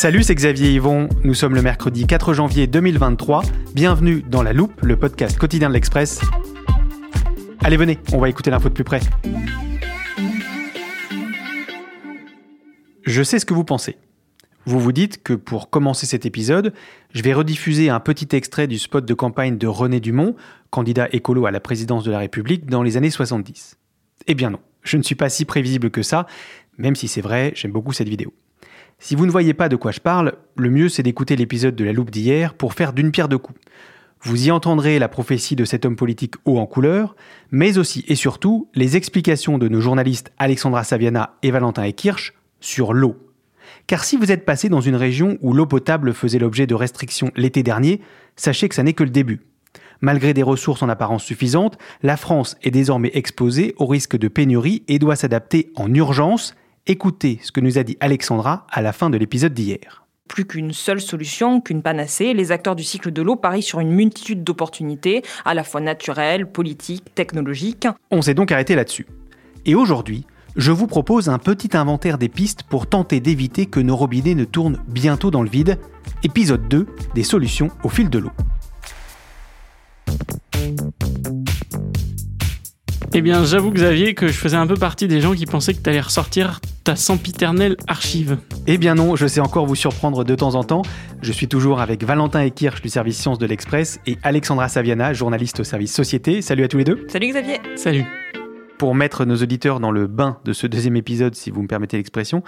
Salut, c'est Xavier Yvon. Nous sommes le mercredi 4 janvier 2023. Bienvenue dans La Loupe, le podcast quotidien de l'Express. Allez, venez, on va écouter l'info de plus près. Je sais ce que vous pensez. Vous vous dites que pour commencer cet épisode, je vais rediffuser un petit extrait du spot de campagne de René Dumont, candidat écolo à la présidence de la République dans les années 70. Eh bien non, je ne suis pas si prévisible que ça, même si c'est vrai, j'aime beaucoup cette vidéo. Si vous ne voyez pas de quoi je parle, le mieux c'est d'écouter l'épisode de la loupe d'hier pour faire d'une pierre deux coups. Vous y entendrez la prophétie de cet homme politique haut en couleur, mais aussi et surtout les explications de nos journalistes Alexandra Saviana et Valentin Ekirch sur l'eau. Car si vous êtes passé dans une région où l'eau potable faisait l'objet de restrictions l'été dernier, sachez que ça n'est que le début. Malgré des ressources en apparence suffisantes, la France est désormais exposée au risque de pénurie et doit s'adapter en urgence Écoutez ce que nous a dit Alexandra à la fin de l'épisode d'hier. Plus qu'une seule solution, qu'une panacée, les acteurs du cycle de l'eau parient sur une multitude d'opportunités, à la fois naturelles, politiques, technologiques. On s'est donc arrêté là-dessus. Et aujourd'hui, je vous propose un petit inventaire des pistes pour tenter d'éviter que nos robinets ne tournent bientôt dans le vide. Épisode 2 des solutions au fil de l'eau. Eh bien, j'avoue, Xavier, que je faisais un peu partie des gens qui pensaient que tu allais ressortir ta sempiternelle archive. Eh bien non, je sais encore vous surprendre de temps en temps. Je suis toujours avec Valentin Ekirch du service Sciences de l'Express et Alexandra Saviana, journaliste au service Société. Salut à tous les deux. Salut Xavier. Salut. Pour mettre nos auditeurs dans le bain de ce deuxième épisode, si vous me permettez l'expression,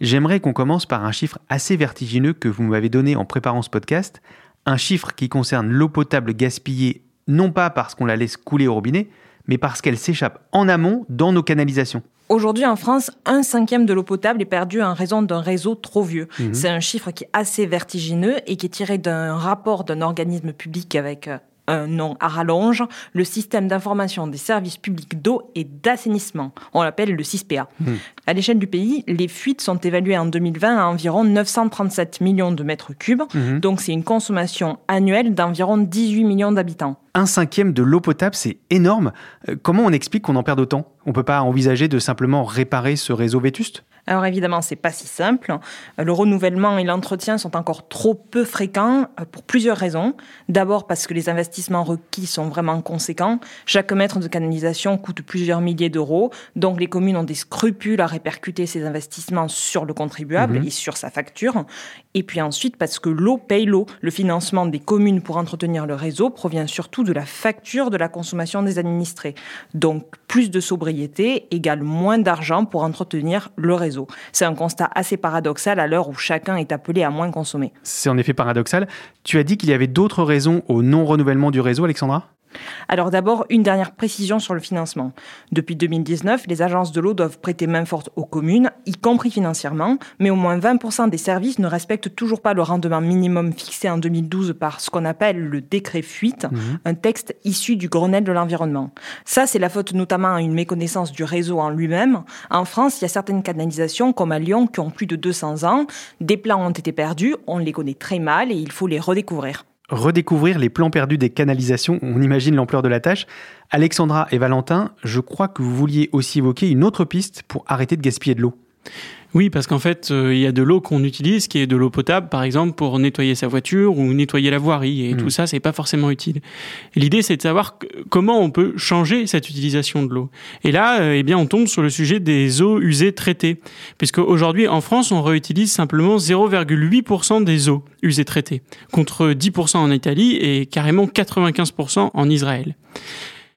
j'aimerais qu'on commence par un chiffre assez vertigineux que vous m'avez donné en préparant ce podcast. Un chiffre qui concerne l'eau potable gaspillée, non pas parce qu'on la laisse couler au robinet, mais parce qu'elle s'échappe en amont dans nos canalisations. Aujourd'hui en France, un cinquième de l'eau potable est perdu en raison d'un réseau trop vieux. Mhm. C'est un chiffre qui est assez vertigineux et qui est tiré d'un rapport d'un organisme public avec euh, un nom à rallonge, le système d'information des services publics d'eau et d'assainissement. On l'appelle le CISPA. Hmm. À l'échelle du pays, les fuites sont évaluées en 2020 à environ 937 millions de mètres cubes. Hmm. Donc c'est une consommation annuelle d'environ 18 millions d'habitants. Un cinquième de l'eau potable, c'est énorme. Euh, comment on explique qu'on en perde autant? On ne peut pas envisager de simplement réparer ce réseau vétuste? Alors évidemment, c'est pas si simple. Le renouvellement et l'entretien sont encore trop peu fréquents euh, pour plusieurs raisons. D'abord parce que les investissements requis sont vraiment conséquents. Chaque mètre de canalisation coûte plusieurs milliers d'euros, donc les communes ont des scrupules à répercuter ces investissements sur le contribuable mhm. et sur sa facture. Et puis ensuite parce que l'eau paye l'eau. Le financement des communes pour entretenir le réseau provient surtout de la facture de la consommation des administrés. Donc plus de sobriété égale moins d'argent pour entretenir le réseau. C'est un constat assez paradoxal à l'heure où chacun est appelé à moins consommer. C'est en effet paradoxal. Tu as dit qu'il y avait d'autres raisons au non-renouvellement du réseau, Alexandra? Alors d'abord, une dernière précision sur le financement. Depuis 2019, les agences de l'eau doivent prêter main forte aux communes, y compris financièrement, mais au moins 20% des services ne respectent toujours pas le rendement minimum fixé en 2012 par ce qu'on appelle le décret fuite, mhm. un texte issu du Grenelle de l'environnement. Ça, c'est la faute notamment à une méconnaissance du réseau en lui-même. En France, il y a certaines canalisations, comme à Lyon, qui ont plus de 200 ans. Des plans ont été perdus, on les connaît très mal et il faut les redécouvrir redécouvrir les plans perdus des canalisations, on imagine l'ampleur de la tâche. Alexandra et Valentin, je crois que vous vouliez aussi évoquer une autre piste pour arrêter de gaspiller de l'eau. Oui, parce qu'en fait, euh, il y a de l'eau qu'on utilise qui est de l'eau potable, par exemple, pour nettoyer sa voiture ou nettoyer la voirie. Et Mm. tout ça, c'est pas forcément utile. L'idée, c'est de savoir comment on peut changer cette utilisation de l'eau. Et là, euh, eh bien, on tombe sur le sujet des eaux usées traitées. Puisque aujourd'hui, en France, on réutilise simplement 0,8% des eaux usées traitées, contre 10% en Italie et carrément 95% en Israël.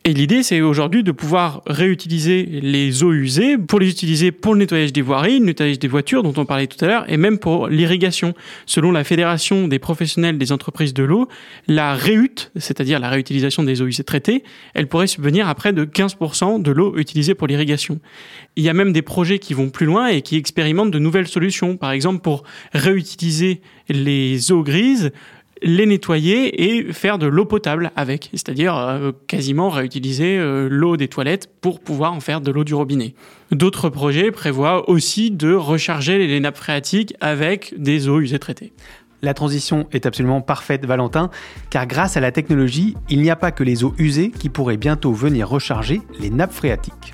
Et l'idée, c'est aujourd'hui de pouvoir réutiliser les eaux usées pour les utiliser pour le nettoyage des voiries, le nettoyage des voitures dont on parlait tout à l'heure, et même pour l'irrigation. Selon la Fédération des professionnels des entreprises de l'eau, la réhute, c'est-à-dire la réutilisation des eaux usées traitées, elle pourrait subvenir à près de 15% de l'eau utilisée pour l'irrigation. Il y a même des projets qui vont plus loin et qui expérimentent de nouvelles solutions, par exemple pour réutiliser les eaux grises les nettoyer et faire de l'eau potable avec, c'est-à-dire euh, quasiment réutiliser euh, l'eau des toilettes pour pouvoir en faire de l'eau du robinet. D'autres projets prévoient aussi de recharger les nappes phréatiques avec des eaux usées traitées. La transition est absolument parfaite, Valentin, car grâce à la technologie, il n'y a pas que les eaux usées qui pourraient bientôt venir recharger les nappes phréatiques.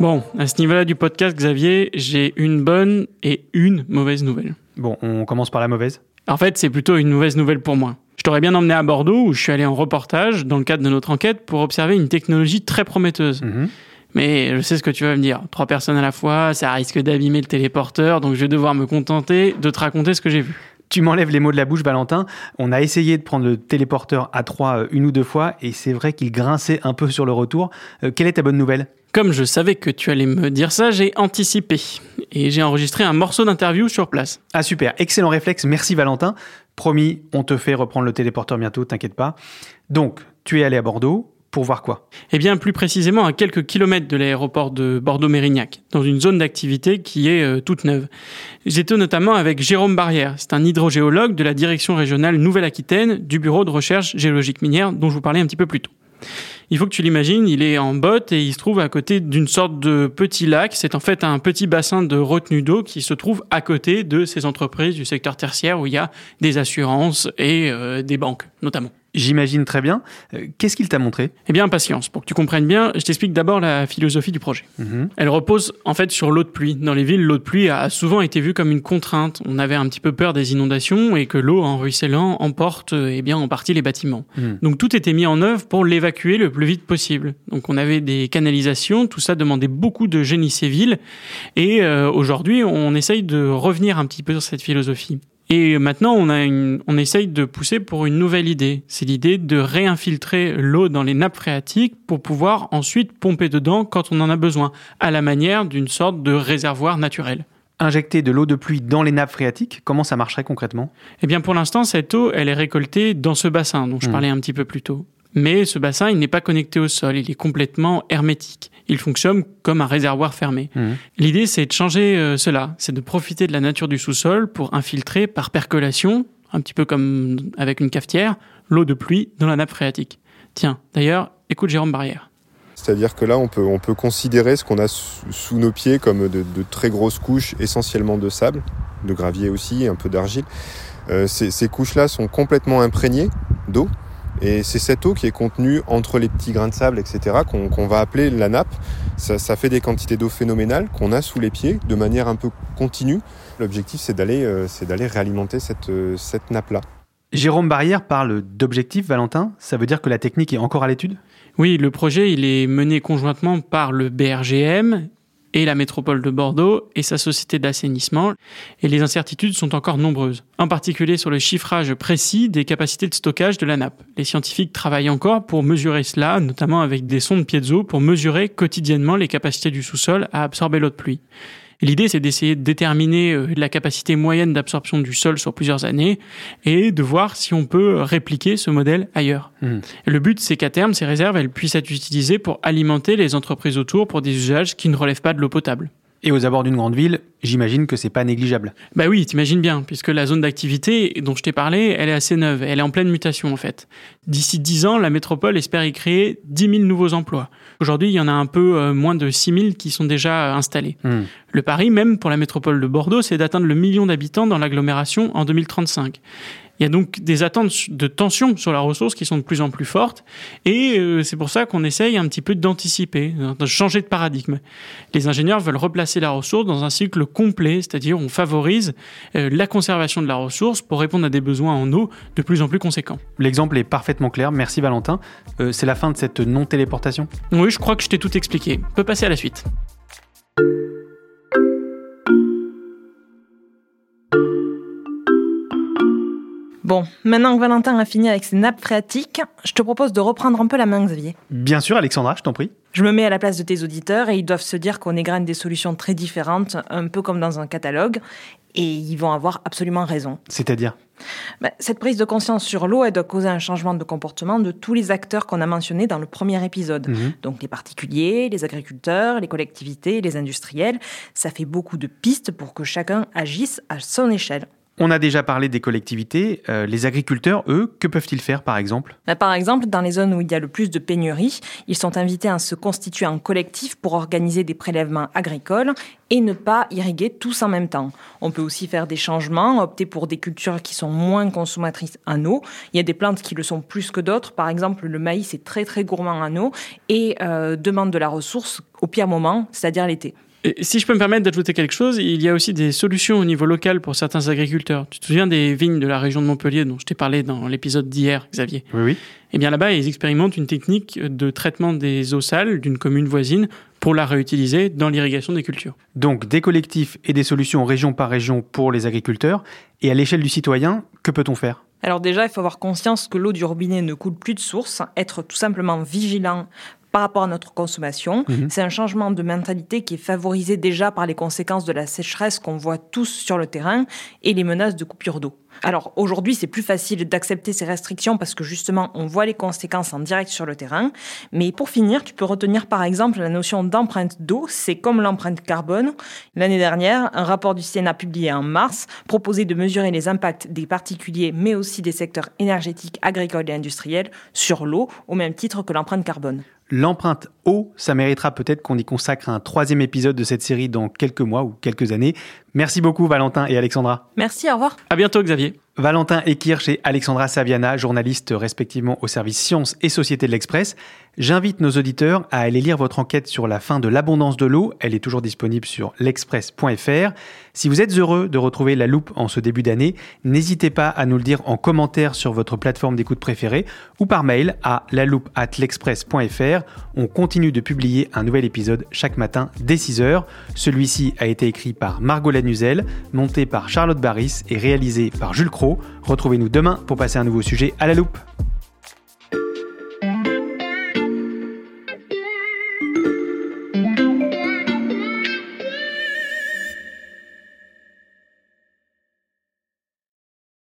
Bon, à ce niveau-là du podcast, Xavier, j'ai une bonne et une mauvaise nouvelle. Bon, on commence par la mauvaise? En fait, c'est plutôt une mauvaise nouvelle pour moi. Je t'aurais bien emmené à Bordeaux où je suis allé en reportage dans le cadre de notre enquête pour observer une technologie très prometteuse. Mhm. Mais je sais ce que tu vas me dire. Trois personnes à la fois, ça risque d'abîmer le téléporteur, donc je vais devoir me contenter de te raconter ce que j'ai vu. Tu m'enlèves les mots de la bouche, Valentin. On a essayé de prendre le téléporteur à 3 une ou deux fois et c'est vrai qu'il grinçait un peu sur le retour. Euh, quelle est ta bonne nouvelle? Comme je savais que tu allais me dire ça, j'ai anticipé. Et j'ai enregistré un morceau d'interview sur place. Ah super, excellent réflexe, merci Valentin. Promis, on te fait reprendre le téléporteur bientôt, t'inquiète pas. Donc, tu es allé à Bordeaux pour voir quoi Et bien plus précisément à quelques kilomètres de l'aéroport de Bordeaux-Mérignac, dans une zone d'activité qui est euh, toute neuve. J'étais notamment avec Jérôme Barrière, c'est un hydrogéologue de la direction régionale Nouvelle-Aquitaine du bureau de recherche géologique minière dont je vous parlais un petit peu plus tôt. Il faut que tu l'imagines, il est en botte et il se trouve à côté d'une sorte de petit lac. C'est en fait un petit bassin de retenue d'eau qui se trouve à côté de ces entreprises du secteur tertiaire où il y a des assurances et euh, des banques notamment. J'imagine très bien. Euh, Qu'est-ce qu'il t'a montré? Eh bien, patience. Pour que tu comprennes bien, je t'explique d'abord la philosophie du projet. Mhm. Elle repose en fait sur l'eau de pluie. Dans les villes, l'eau de pluie a souvent été vue comme une contrainte. On avait un petit peu peur des inondations et que l'eau, en ruisselant, emporte euh, eh bien en partie les bâtiments. Mhm. Donc tout était mis en œuvre pour l'évacuer le plus vite possible. Donc on avait des canalisations, tout ça demandait beaucoup de génie civil. Et euh, aujourd'hui, on essaye de revenir un petit peu sur cette philosophie. Et maintenant, on, a une, on essaye de pousser pour une nouvelle idée. C'est l'idée de réinfiltrer l'eau dans les nappes phréatiques pour pouvoir ensuite pomper dedans quand on en a besoin, à la manière d'une sorte de réservoir naturel. Injecter de l'eau de pluie dans les nappes phréatiques, comment ça marcherait concrètement? Eh bien, pour l'instant, cette eau, elle est récoltée dans ce bassin dont je Mhm. parlais un petit peu plus tôt. Mais ce bassin, il n'est pas connecté au sol, il est complètement hermétique. Il fonctionne comme un réservoir fermé. Mhm. L'idée, c'est de changer euh, cela, c'est de profiter de la nature du sous-sol pour infiltrer par percolation, un petit peu comme avec une cafetière, l'eau de pluie dans la nappe phréatique. Tiens, d'ailleurs, écoute Jérôme Barrière. C'est-à-dire que là, on peut, on peut considérer ce qu'on a sous, sous nos pieds comme de, de très grosses couches, essentiellement de sable, de gravier aussi, un peu d'argile. Euh, ces, ces couches-là sont complètement imprégnées d'eau. Et c'est cette eau qui est contenue entre les petits grains de sable, etc., qu'on va appeler la nappe. Ça, ça fait des quantités d'eau phénoménales qu'on a sous les pieds de manière un peu continue. L'objectif, c'est d'aller euh, c'est d'aller réalimenter cette, euh, cette nappe-là. Jérôme Barrière parle d'objectif, Valentin. Ça veut dire que la technique est encore à l'étude? Oui, le projet, il est mené conjointement par le BRGM et la métropole de Bordeaux et sa société d'assainissement. Et les incertitudes sont encore nombreuses, en particulier sur le chiffrage précis des capacités de stockage de la nappe. Les scientifiques travaillent encore pour mesurer cela, notamment avec des sondes piezo pour mesurer quotidiennement les capacités du sous-sol à absorber l'eau de pluie. L'idée, c'est d'essayer de déterminer euh, la capacité moyenne d'absorption du sol sur plusieurs années et de voir si on peut répliquer ce modèle ailleurs. Hmm. Le but, c'est qu'à terme, ces réserves elles puissent être utilisées pour alimenter les entreprises autour pour des usages qui ne relèvent pas de l'eau potable. Et aux abords d'une grande ville, j'imagine que c'est pas négligeable. Bah oui, t'imagines bien, puisque la zone d'activité dont je t'ai parlé, elle est assez neuve, elle est en pleine mutation en fait. D'ici 10 ans, la métropole espère y créer 10 000 nouveaux emplois. Aujourd'hui, il y en a un peu euh, moins de 6 000 qui sont déjà installés. Hmm. Le pari même pour la métropole de Bordeaux, c'est d'atteindre le million d'habitants dans l'agglomération en 2035. Il y a donc des attentes de tension sur la ressource qui sont de plus en plus fortes et euh, c'est pour ça qu'on essaye un petit peu d'anticiper, de changer de paradigme. Les ingénieurs veulent replacer la ressource dans un cycle complet, c'est-à-dire on favorise euh, la conservation de la ressource pour répondre à des besoins en eau de plus en plus conséquents. L'exemple est parfaitement clair, merci Valentin. Euh, c'est la fin de cette non-téléportation? Oui, je crois que je t'ai tout expliqué. On peut passer à la suite. Bon, maintenant que Valentin a fini avec ses nappes phréatiques, je te propose de reprendre un peu la main, Xavier. Bien sûr, Alexandra, je t'en prie. Je me mets à la place de tes auditeurs et ils doivent se dire qu'on égrène des solutions très différentes, un peu comme dans un catalogue, et ils vont avoir absolument raison. C'est-à-dire? Ben, cette prise de conscience sur l'eau, elle doit causer un changement de comportement de tous les acteurs qu'on a mentionnés dans le premier épisode. Mhm. Donc les particuliers, les agriculteurs, les collectivités, les industriels. Ça fait beaucoup de pistes pour que chacun agisse à son échelle. On a déjà parlé des collectivités. Euh, les agriculteurs, eux, que peuvent-ils faire par exemple? Ben, Par exemple, dans les zones où il y a le plus de pénurie, ils sont invités à se constituer en collectif pour organiser des prélèvements agricoles et ne pas irriguer tous en même temps. On peut aussi faire des changements, opter pour des cultures qui sont moins consommatrices en eau. Il y a des plantes qui le sont plus que d'autres. Par exemple, le maïs est très très gourmand en eau et euh, demande de la ressource au pire moment, c'est-à-dire l'été. Et si je peux me permettre d'ajouter quelque chose, il y a aussi des solutions au niveau local pour certains agriculteurs. Tu te souviens des vignes de la région de Montpellier dont je t'ai parlé dans l'épisode d'hier, Xavier? Oui, oui. Eh bien là-bas, ils expérimentent une technique de traitement des eaux sales d'une commune voisine pour la réutiliser dans l'irrigation des cultures. Donc des collectifs et des solutions région par région pour les agriculteurs. Et à l'échelle du citoyen, que peut-on faire? Alors déjà, il faut avoir conscience que l'eau du robinet ne coule plus de source, être tout simplement vigilant par rapport à notre consommation. Mhm. C'est un changement de mentalité qui est favorisé déjà par les conséquences de la sécheresse qu'on voit tous sur le terrain et les menaces de coupure d'eau. Alors aujourd'hui, c'est plus facile d'accepter ces restrictions parce que justement, on voit les conséquences en direct sur le terrain. Mais pour finir, tu peux retenir par exemple la notion d'empreinte d'eau. C'est comme l'empreinte carbone. L'année dernière, un rapport du Sénat publié en mars proposait de mesurer les impacts des particuliers, mais aussi des secteurs énergétiques, agricoles et industriels sur l'eau, au même titre que l'empreinte carbone. L'empreinte eau, ça méritera peut-être qu'on y consacre un troisième épisode de cette série dans quelques mois ou quelques années. Merci beaucoup Valentin et Alexandra. Merci, au revoir. À bientôt, Xavier. Valentin Ekirch et Alexandra Saviana, journalistes respectivement au service Sciences et Société de l'Express. J'invite nos auditeurs à aller lire votre enquête sur la fin de l'abondance de l'eau. Elle est toujours disponible sur l'express.fr. Si vous êtes heureux de retrouver la loupe en ce début d'année, n'hésitez pas à nous le dire en commentaire sur votre plateforme d'écoute préférée ou par mail à l'express.fr. On continue de publier un nouvel épisode chaque matin dès 6h. Celui-ci a été écrit par Margot Lanuzel, monté par Charlotte Barris et réalisé par Jules Cro. Retrouvez-nous demain pour passer un nouveau sujet à la loupe.